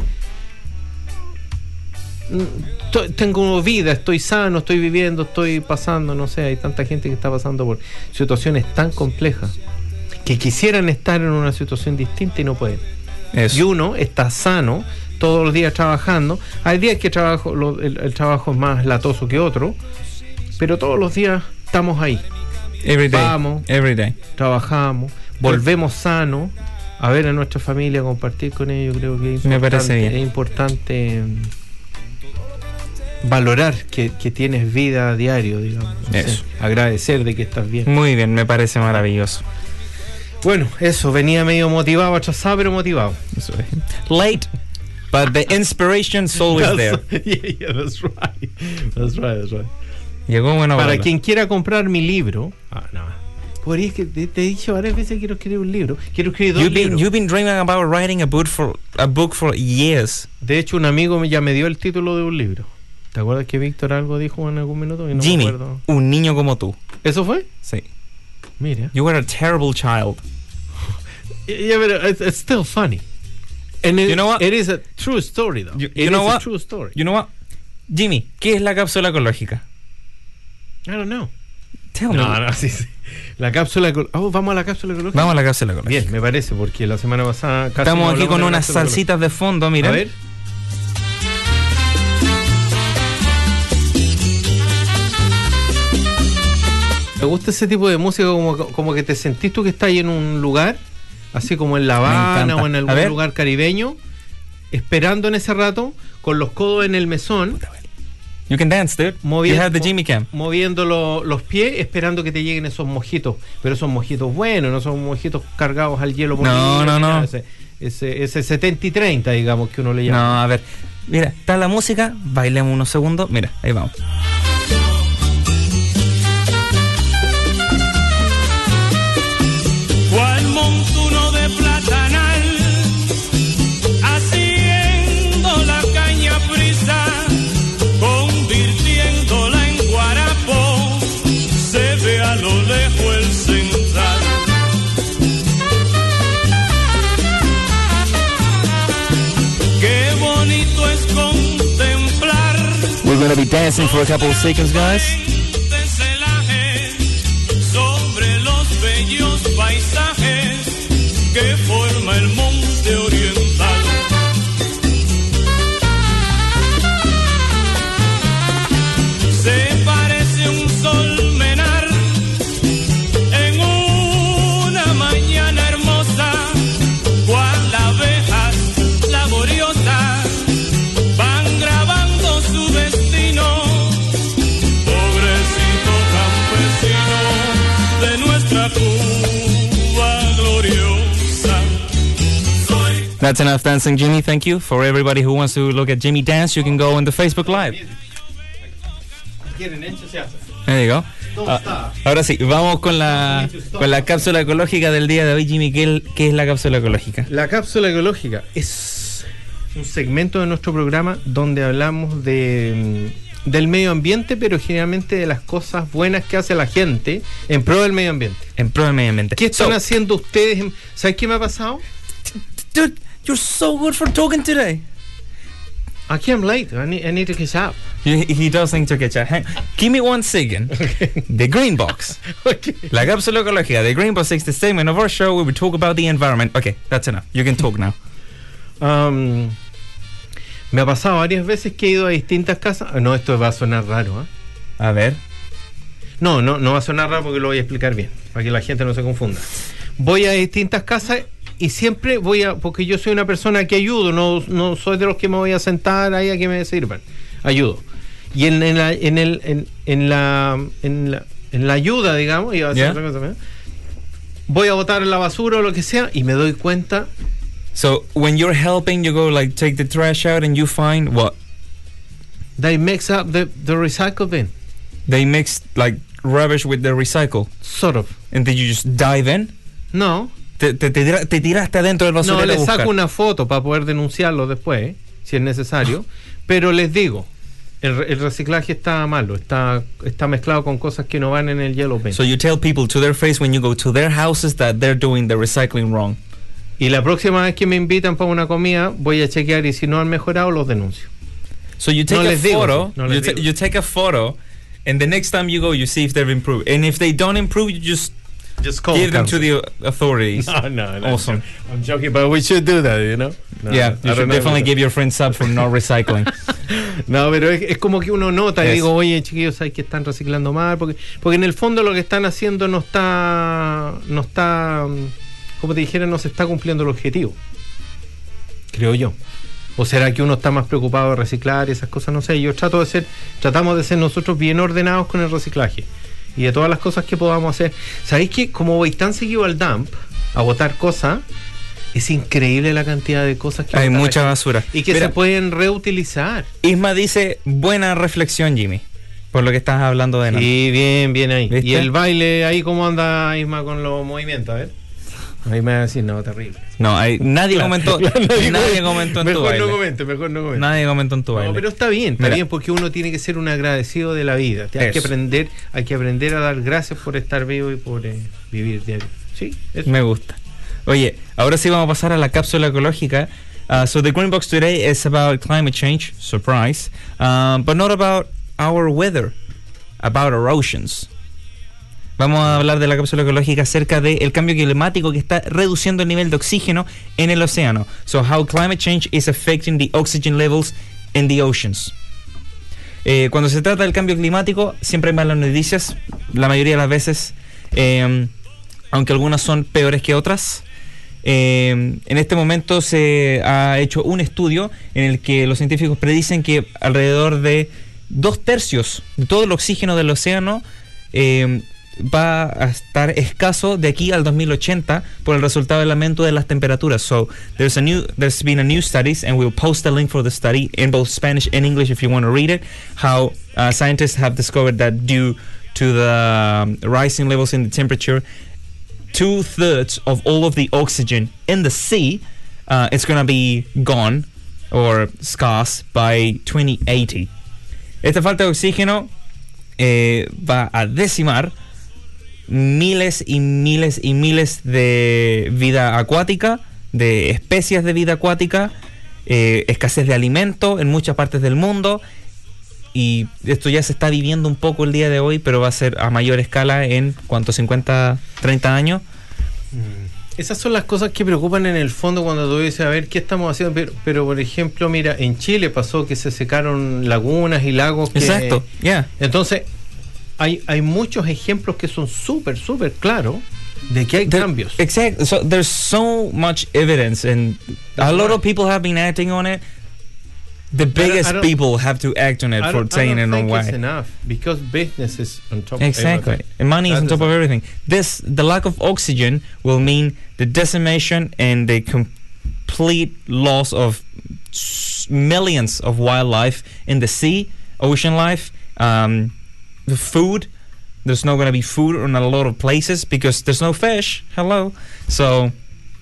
"Mm, tengo vida, estoy sano, estoy viviendo, estoy pasando, no sé, hay tanta gente que está pasando por situaciones tan complejas que quisieran estar en una situación distinta y no pueden. Eso. Y uno está sano todos los días trabajando. Hay días que trabajo, lo- el, el trabajo es más latoso que otro, pero todos los días estamos ahí. Every day. Vamos. Every day. Trabajamos, volvemos sanos a ver a nuestra familia, compartir con ellos. Creo que es Me importante, parece bien. es importante mm, valorar que, que tienes vida a diario, digamos. Eso. agradecer de que estás bien. Muy bien, me parece maravilloso. Bueno, eso, venía medio motivado, atrasado, pero motivado. Eso es. Late, but the inspiration's always there. yeah, yeah, that's right. That's right, that's right. Llegó bueno Para quien quiera comprar mi libro, ah, no. Podría que te, te he dicho varias veces que quiero escribir un libro. Quiero escribir dos You've been, libros. you've been dreaming about writing a book for a book for years. De hecho, un amigo me- ya me dio el título de un libro. ¿Te acuerdas que Víctor algo dijo en algún minuto? Y no me Jimmy, acuerdo. un niño como tú. ¿Eso fue? Sí. Mira. You were a terrible child. Yeah, but it's, it's still funny. And it, You know what? it is a true story, though. You, you know what? true story. You know what? Jimmy, ¿qué es la cápsula ecológica? I don't know. Tell me. No, no, sí, sí. La cápsula. Oh, vamos a la cápsula ecológica. Vamos a la cápsula ecológica. Bien, me parece, porque la semana pasada casi Estamos no aquí con unas salsitas de fondo, mira. A ver. Me gusta ese tipo de música, como, como que te sentís tú que estás ahí en un lugar, así como en La Habana o en algún lugar caribeño, esperando en ese rato, con los codos en el mesón, You can dance, dude. Moviendo- you have the Jimmy Cam. moviendo lo- los pies, esperando que te lleguen esos mojitos. Pero esos mojitos buenos, no son mojitos cargados al hielo. No, no, no. ese, ese 70 y 30, digamos, que uno le llama. No, a ver. Mira, está la música, bailemos unos segundos. Mira, ahí vamos. We're gonna be dancing for a couple of seconds, guys. That's enough dancing, Jimmy. Thank you. For everybody who wants to look at Jimmy dance, you can go on the Facebook Live. There you go. Ah, ahora sí, vamos con la, con la cápsula ecológica del día de hoy, Jimmy. ¿Qué, qué es la cápsula ecológica? La cápsula ecológica es un segmento de nuestro programa donde hablamos de, mm, del medio ambiente, pero generalmente de las cosas buenas que hace la gente en pro del medio ambiente. En pro del medio ambiente. ¿Qué están So- haciendo ustedes? ¿Sabes qué me ha pasado? You're so good for talking today. Aquí I'm late. I need, I need to catch up. He, he does need to catch up. Hang- Give me one second. The Green Box. La cápsula ecológica. The Green Box is the statement of our show where we talk about the environment. Okay, that's enough. You can talk now. Um, me ha pasado varias veces que he ido a distintas casas. Ah, No, esto va a sonar raro. ¿ah? A ver. No, no, no va a sonar raro porque lo voy a explicar bien, para que la gente no se confunda. Voy a distintas casas y siempre voy a, porque yo soy una persona que ayudo, no, no soy de los que me voy a sentar ahí a que me sirvan. Ayudo. Y en, en la, en, el, en, en la, en, la, en la ayuda, digamos, iba a decir Yeah. otra cosa, ¿verdad? voy a botar la basura o lo que sea y me doy cuenta So when you're helping, you go like take the trash out and you find what? they mix up the, the recycle bin. They mix like rubbish with the recycle. Sort of. And then you just dive in. No. Te, te, te te tiraste adentro del basurero. No, buscar. saco una foto para poder denunciarlo después, si es necesario. Pero les digo, el, el reciclaje está malo, está, está mezclado con cosas que no van en el yellow bin. So you tell people to their face when you go to their houses that they're doing the recycling wrong. y la próxima vez que me invitan para una comida, voy a chequear y si no han mejorado, los denuncio. So you take No a photo. no les you, you take a photo, and the next time you go, you see if they've improved. And if they don't improve, you just Just call give them to the authorities. No, no, no. Awesome. I'm joking, but we should do that, you know? No, yeah, you should definitely give your friends up for not recycling. No, pero es, es como que uno nota y Yes. digo, oye, chiquillos, ¿sabes que están reciclando mal? Porque, porque en el fondo lo que están haciendo no está, no está, como te dijera, no se está cumpliendo el objetivo. Creo yo. ¿O será que uno está más preocupado de reciclar y esas cosas? No sé, yo trato de ser, tratamos de ser nosotros bien ordenados con el reciclaje. Y de todas las cosas que podamos hacer. ¿Sabéis que como voy tan seguido al dump a botar cosas, es increíble la cantidad de cosas que Hay mucha basura. Y que Mira, se pueden reutilizar. Isma dice, buena reflexión, Jimmy. Por lo que estás hablando de nada. Sí, bien, bien ahí. ¿Viste? Y el baile ahí, ¿cómo anda Isma con los movimientos? A ver. Ahí me va a decir, no, terrible. No, hay, nadie Claro, comentó, claro, nadie comentó en tu Mejor baile. no comente, mejor no comente. Nadie comentó en tu baile. No, pero está bien, está Mira. bien porque uno tiene que ser un agradecido de la vida. Hay que aprender, hay que aprender a dar gracias por estar vivo y por eh, vivir diario. Sí, eso. Me gusta. Oye, ahora sí vamos a pasar a la cápsula ecológica. Uh, so the green box today is about climate change, surprise, um, but not about our weather, about our oceans. Vamos a hablar de la cápsula ecológica acerca del cambio climático que está reduciendo el nivel de oxígeno en el océano. So how climate change is affecting the oxygen levels in the oceans. Eh, cuando se trata del cambio climático, siempre hay malas noticias, la mayoría de las veces, eh, aunque algunas son peores que otras. Eh, en este momento se ha hecho un estudio en el que los científicos predicen que alrededor de dos tercios de todo el oxígeno del océano eh, va a estar escaso de aquí al 2080 por el resultado del aumento de las temperaturas. So there's a new there's been a new studies and we'll post a link for the study in both Spanish and English if you want to read it. How uh, scientists have discovered that due to the um, rising levels in the temperature, two thirds of all of the oxygen in the sea uh, is going to be gone or scarce by 2080. Esta falta de oxígeno eh, va a decimar miles y miles y miles de vida acuática, de especies de vida acuática, eh, escasez de alimento en muchas partes del mundo. Y esto ya se está viviendo un poco el día de hoy, pero va a ser a mayor escala en cuánto, 50, 30 años. Esas son las cosas que preocupan en el fondo cuando tú dices, a ver, ¿qué estamos haciendo? Pero, pero, por ejemplo, mira, en Chile pasó que se secaron lagunas y lagos. Que, Exacto, ya. Entonces, hay, hay muchos ejemplos que son súper, súper claros de que hay cambios. Exactly. So there's so much evidence, and a lot right. of people have been acting on it. The biggest people have to act on it for saying it on think it's enough because business is on top Exactly. of everything. And money is on top of everything. This, the lack of oxygen will mean the decimation and the complete loss of millions of wildlife in the sea, ocean life, um, the food. There's not going to be food in a lot of places because there's no fish. Hello. So,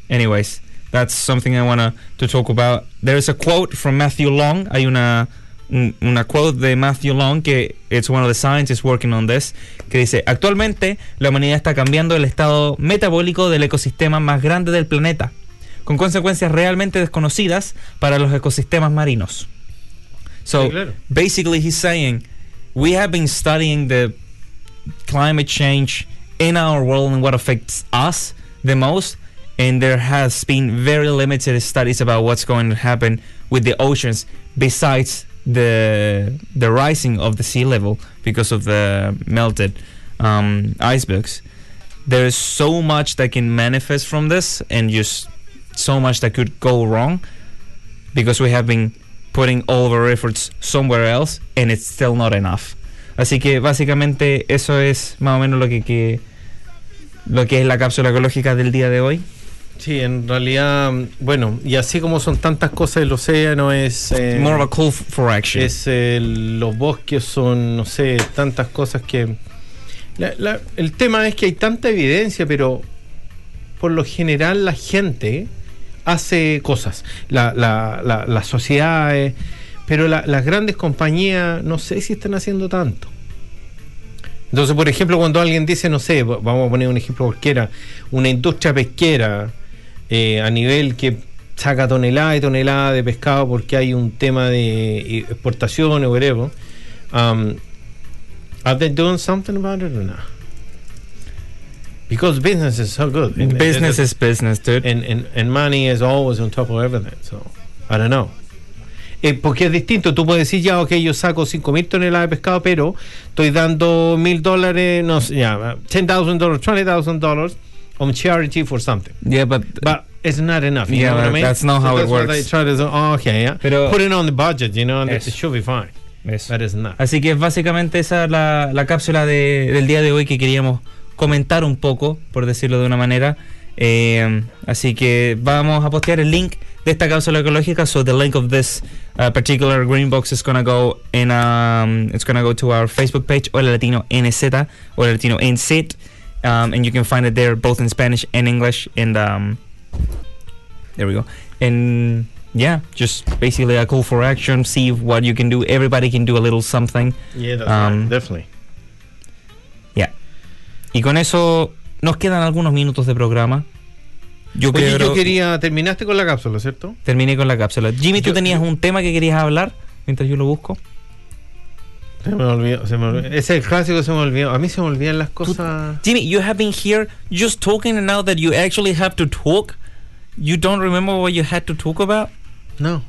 anyways, that's something I want to talk about. There's a quote from Matthew Long. Hay una, un- una quote de Matthew Long que it's one of the scientists working on this que dice, actualmente la humanidad está cambiando el estado metabólico del ecosistema más grande del planeta, con consecuencias realmente desconocidas para los ecosistemas marinos. So, Sí, claro. basically he's saying, we have been studying the climate change in our world and what affects us the most and there has been very limited studies about what's going to happen with the oceans besides the the rising of the sea level because of the melted um, icebergs. There is so much that can manifest from this and just so much that could go wrong because we have been putting all of our efforts somewhere else and it's still not enough Así que básicamente eso es más o menos lo que, que- lo que es la cápsula ecológica del día de hoy. Sí, en realidad, mm, bueno, y así como son tantas cosas el océano es... eh, More of a call for action. es eh, los bosques son, no sé, tantas cosas que... la- la- el tema es que hay tanta evidencia, pero por lo general la gente hace cosas, la, la, la- las sociedades, pero la- las grandes compañías no sé si están haciendo tanto. Entonces, por ejemplo, cuando alguien dice, no sé, va- vamos a poner un ejemplo cualquiera, una industria pesquera eh, a nivel que saca tonelada y tonelada de pescado porque hay un tema de eh, exportación o whatever, um, are they doing something about it or not? Because business is so good. And- business is business, dude. and, and, and money is always on top of everything. So, I don't know. Eh, porque es distinto, tú puedes decir, ya, ok, yo saco 5 mil toneladas de pescado, pero estoy dando mil dólares, no sé, ya, $10,000, $20,000 on charity for something. Yeah, but But it's not enough. You Yeah, know what I but mean? that's not how it that's what works. they try to do. Oh, okay, yeah. Pero- Put it on the budget, you know, and it should be fine. Eso. But it's not. Así que básicamente esa es la, la cápsula de- del día de hoy que queríamos comentar un poco, por decirlo de una manera. Eh, así que vamos a postear el link de esta cápsula ecológica. So the link of this uh, particular green box is gonna go in um, it's gonna go to our Facebook page, Hola Latino NZ, Hola Latino NZ, um, and you can find it there both in Spanish and English. And um, there we go. And yeah, just basically a call for action. See what you can do. Everybody can do a little something. Yeah, that's Um, right. Definitely. Y con eso nos quedan algunos minutos de programa. Yo Oye, creo yo quería. Terminaste con la cápsula, ¿cierto? terminé con la cápsula. Jimmy, tú Yo- tenías un tema que querías hablar mientras yo lo busco. Se me olvidó. Se me olvidó. Ese es el clásico, se me olvidó. A mí se me olvidan las cosas. Jimmy, you have been here just talking and now that you actually have to talk, you don't remember what you had to talk about? No.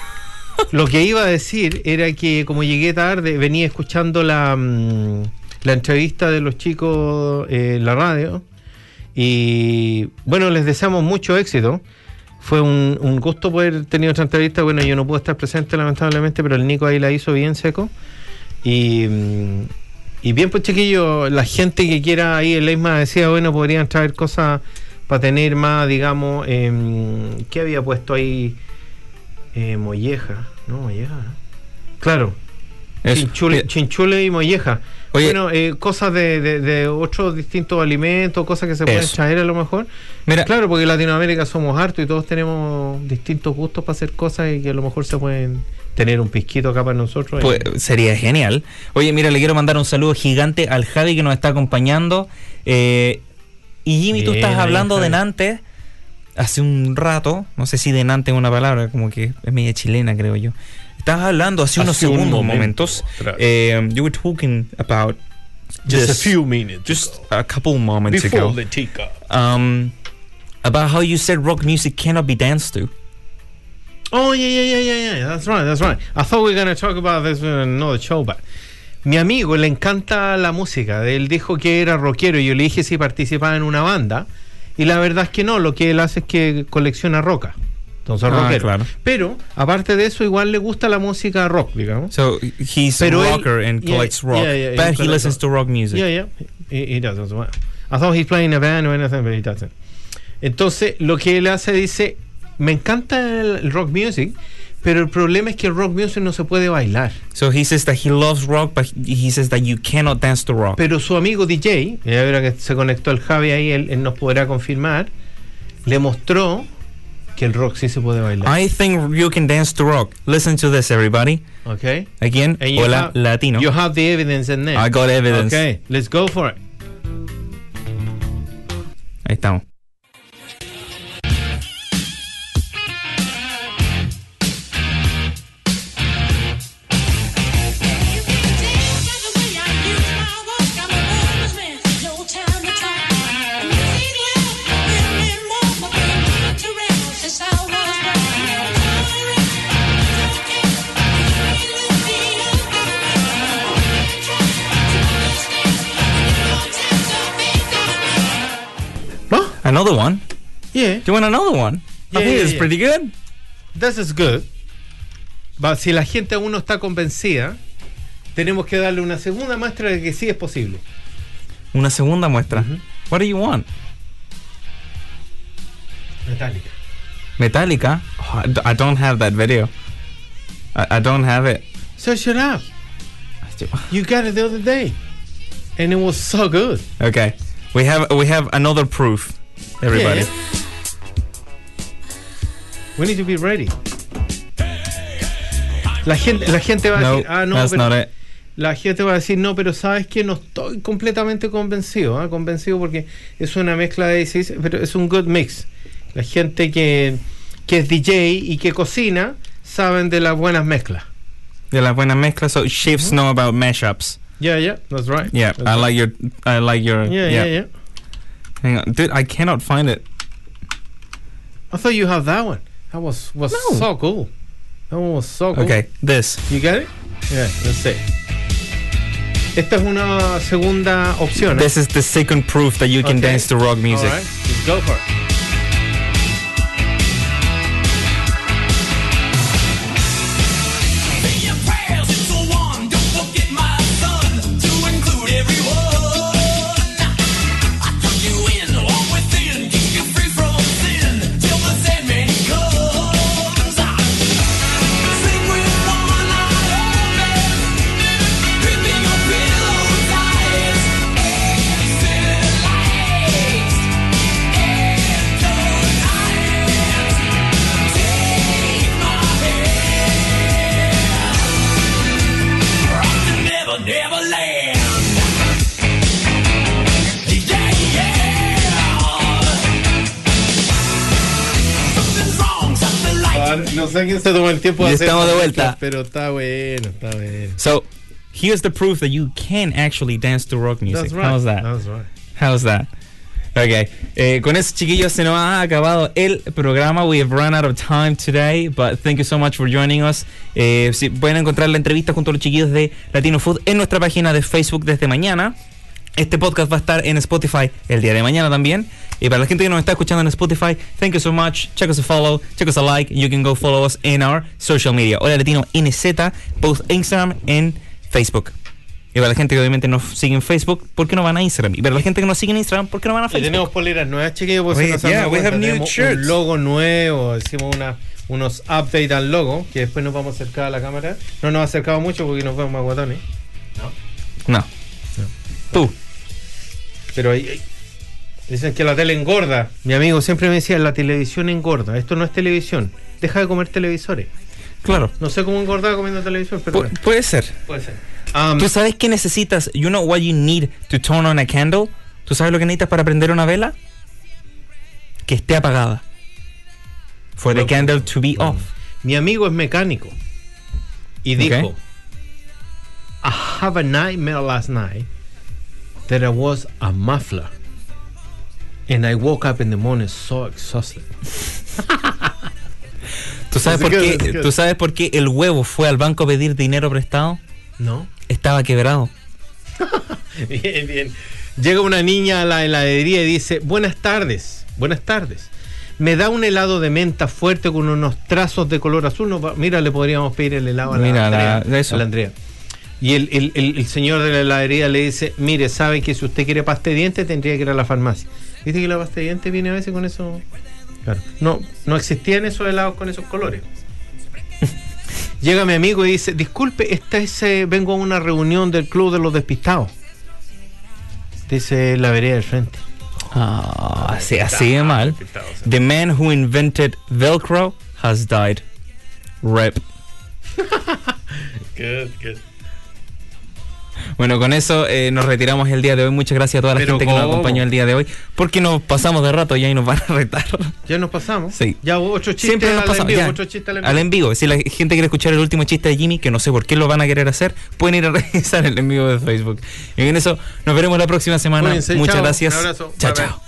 Lo que iba a decir era que como llegué tarde, venía escuchando la, mm, la entrevista de los chicos eh, en la radio y bueno, les deseamos mucho éxito. Fue un, gusto poder tener otra entrevista. Bueno, yo no pude estar presente lamentablemente, pero el Nico ahí la hizo bien seco. Y, mm, bien, pues chiquillo, la gente que quiera ahí, el Leisma decía, bueno, podrían traer cosas para tener más, digamos, em, ¿qué había puesto ahí? Eh, molleja, no, molleja. ¿no? Claro. Chinchule, chinchule y molleja. Oye. bueno, eh, cosas de, de- de otros distintos alimentos, cosas que se pueden Eso. traer a lo mejor. Mira, Claro, porque en Latinoamérica somos hartos y todos tenemos distintos gustos para hacer cosas y que a lo mejor se pueden tener un pisquito acá para nosotros. pues, sería genial. Oye, mira, le quiero mandar un saludo gigante al Javi que nos está acompañando. Eh, y Jimmy, tú Bien, estás ahí, hablando de. Nantes hace un rato. No sé si de Nantes es una palabra, como que es media chilena, creo yo. Estabas hablando hace, unos un segundos, momento, momentos. claro. eh, you were talking about Just a few minutes just ago. a couple moments Before ago. the teacup. Um, about how you said rock music cannot be danced to. Oh yeah, yeah, yeah, yeah, yeah. That's right, that's right. I thought we were going to talk about this in another show, but mi amigo le encanta la música. Él dijo que era rockero y yo le dije si participaba en una banda. Y la verdad es que no, lo que él hace es que colecciona roca. Entonces, Ah, rockero. claro. Pero, aparte de eso, igual le gusta la música rock, digamos. So he's Pero a él- rocker and yeah, collects rock, yeah, yeah, he but he listens to rock music. Yeah, yeah. He, he does as well. I thought he's playing a band or anything, but he doesn't. Entonces, lo que él hace, dice, me encanta el, el rock music, pero el problema es que el rock music no se puede bailar. So he says that he loves rock, but he says that you cannot dance to rock. Pero su amigo DJ, y ahora que se conectó el Javi ahí, él, él nos podrá confirmar, le mostró que el rock sí se puede bailar. I think you can dance to rock. Listen to this, everybody. Okay. Again, And hola have- latino. You have the evidence in there. I got evidence. Okay, let's go for it. Ahí estamos. Yeah. You want another one? Yeah, I think yeah, it's yeah. pretty good. This is good. But si la gente aún no está convencida, tenemos que darle una segunda muestra de que sí es posible. Una segunda muestra. What do you want? Metallica. Metallica? Oh, I d- I don't have that video. I, I don't have it. Search it up. You got it the other day. And it was so good. Okay. We have we have another proof. Everybody. Yeah. We need to be ready. La gente, la gente va a No, decir, ah, no, that's pero- not it. La gente va a decir, no, pero sabes que no estoy completamente convencido, ¿ah? convencido porque es una mezcla de pero es un good mix. La gente que, que es DJ y que cocina saben de las buenas mezclas. De las buenas mezclas. So chefs know about mashups. Yeah, yeah, that's right. Yeah, That's I right. like your I like your Yeah, yeah, yeah. Hang on, dude. I cannot find it. I thought you have that one. That was was No. so cool. That was so cool. Okay, this. You got it? Yeah, let's see. Esta es una segunda opción. ¿eh? This is the second proof that you can Okay. dance to rock music. All right, let's go for it. Se tomó el tiempo Y de hacer estamos de vuelta. Pero está bueno, está bueno. So here's the proof that you can actually dance to rock music. That's right. How's that? That's right. How's that? Okay. Eh, con eso, chiquillos, se nos ha acabado el programa. We have run out of time today, but thank you so much for joining us. Eh, si pueden encontrar la entrevista junto a los chiquillos de Latino Food en nuestra página de Facebook desde mañana. Este podcast va a estar en Spotify el día de mañana también. Y para la gente que nos está escuchando en Spotify, thank you so much. Check us a follow, check us a like. You can go follow us in our social media. Hola Latino NZ, both Instagram and Facebook. Y para la gente que obviamente nos sigue en Facebook, ¿por qué no van a Instagram? Y para la gente que nos sigue en Instagram, ¿por qué no van a Y Facebook? tenemos poleras nuevas, chiquillos. Pues, han yeah, dado we have new shirts. Un logo nuevo. Hicimos una, unos updates al logo, que después nos vamos a acercar a la cámara. No nos acercamos mucho porque nos vemos más guatones. No. Tú. Pero ahí, ahí- dicen que la tele engorda. Mi amigo siempre me decía, la televisión engorda. Esto no es televisión. Deja de comer televisores. Claro. No sé cómo engordar comiendo televisión, pero Pu- puede ser. puede ser. Um, ¿Tú sabes qué necesitas? You know what you need to turn on a candle? ¿Tú sabes lo que necesitas para prender una vela? Que esté apagada. For the candle to be off. Mi amigo es mecánico. Y dijo. I have a nightmare last night that I was a muffler. And I woke up in the morning so exhausted. ¿Tú sabes, por qué. ¿Tú sabes por qué el huevo fue al banco a pedir dinero prestado? ¿No? Estaba quebrado. Bien, bien. Llega una niña a la heladería y dice, buenas tardes, buenas tardes. Me da un helado de menta fuerte con unos trazos de color azul. No, mira, le podríamos pedir el helado a la, Mira, la- Andrea, eso. a la Andrea. Y el, el- el- el señor de la heladería le dice, mire, sabe que si usted quiere pasta de dientes tendría que ir a la farmacia. ¿Viste que la pasta de dientes viene a veces con eso? Claro. No, no existían esos helados con esos colores. Llega mi amigo y dice, disculpe, esta es, eh, vengo a una reunión del Club de los Despistados. Dice la vereda del frente. Ah, así, así de mal. The man who invented Velcro has died. Rep. Bueno, con eso eh, nos retiramos el día de hoy. Muchas gracias a toda la Pero gente que nos ¿cómo? acompañó el día de hoy. Porque nos pasamos de rato y nos van a retar. Ya nos pasamos. Sí. Ya hubo ocho chistes Siempre nos al pasamos. envío, ya. ocho chistes al envío. Al en vivo. Si la gente quiere escuchar el último chiste de Jimmy, que no sé por qué lo van a querer hacer, pueden ir a revisar el en vivo de Facebook. Y en eso nos veremos la próxima semana. Cuídense, Muchas chao. gracias. Un abrazo. Chao, Bye, bye. chao.